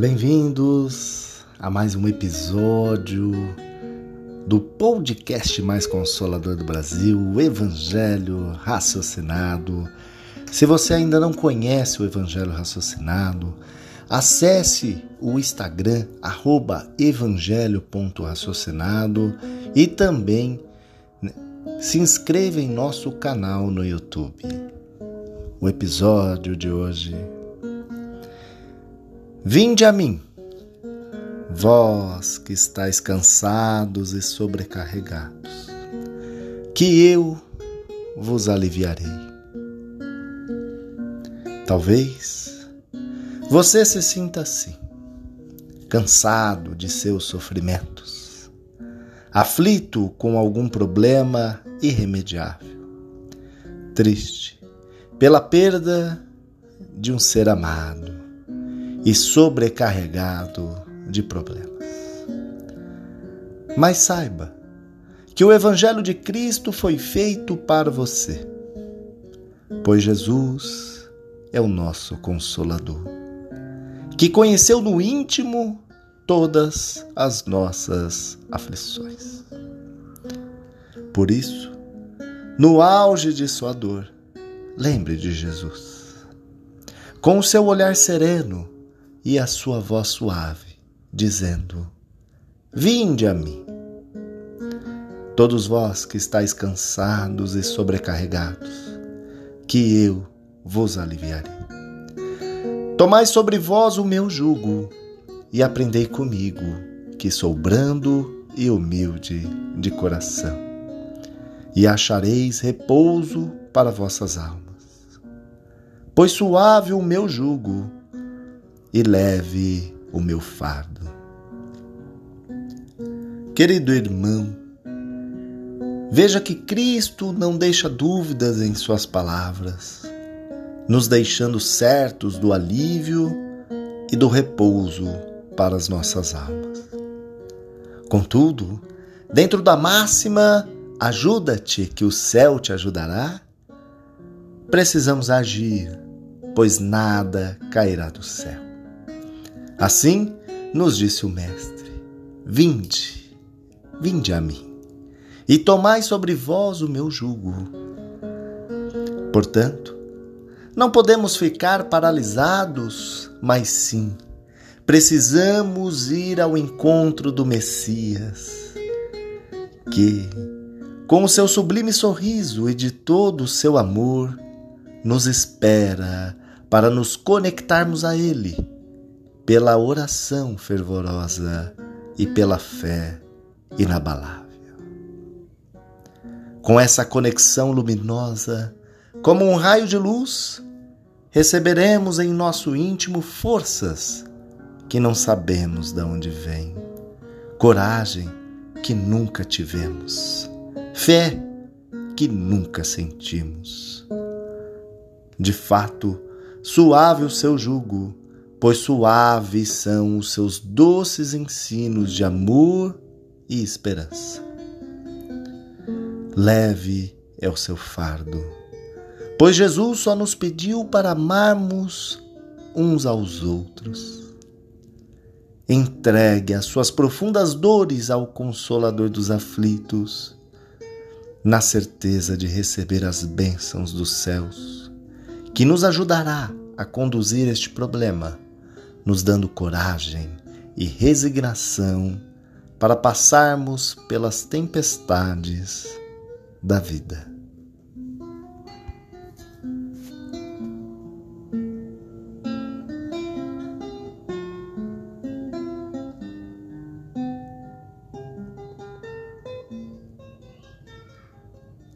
Bem-vindos a mais um episódio do podcast mais consolador do Brasil, o Evangelho Raciocinado. Se você ainda não conhece o Evangelho Raciocinado, acesse o Instagram evangelho.raciocinado e também se inscreva em nosso canal no YouTube. O episódio de hoje. Vinde a mim vós que estáis cansados e sobrecarregados, que eu vos aliviarei. Talvez você se sinta assim, cansado de seus sofrimentos, aflito com algum problema irremediável, triste pela perda de um ser amado e sobrecarregado de problemas. Mas saiba que o Evangelho de Cristo foi feito para você, pois Jesus é o nosso Consolador, que conheceu no íntimo todas as nossas aflições. Por isso, no auge de sua dor, lembre de Jesus. Com o seu olhar sereno e a sua voz suave, dizendo: Vinde a mim. Todos vós que estáis cansados e sobrecarregados, que eu vos aliviarei. Tomai sobre vós o meu jugo e aprendei comigo, que sou brando e humilde de coração, e achareis repouso para vossas almas. Pois suave o meu jugo e leve o meu fardo. Querido irmão, veja que Cristo não deixa dúvidas em Suas palavras, nos deixando certos do alívio e do repouso para as nossas almas. Contudo, dentro da máxima ajuda-te que o céu te ajudará, precisamos agir, pois nada cairá do céu. Assim nos disse o Mestre: Vinde, vinde a mim, e tomai sobre vós o meu jugo. Portanto, não podemos ficar paralisados, mas sim precisamos ir ao encontro do Messias, que, com o seu sublime sorriso e de todo o seu amor, nos espera para nos conectarmos a Ele pela oração fervorosa e pela fé inabalável. Com essa conexão luminosa, como um raio de luz, receberemos em nosso íntimo forças que não sabemos de onde vêm, coragem que nunca tivemos, fé que nunca sentimos. De fato, suave o seu jugo pois suaves são os seus doces ensinos de amor e esperança. Leve é o seu fardo, pois Jesus só nos pediu para amarmos uns aos outros. Entregue as suas profundas dores ao Consolador dos aflitos, na certeza de receber as bênçãos dos céus, que nos ajudará a conduzir este problema nos dando coragem e resignação para passarmos pelas tempestades da vida.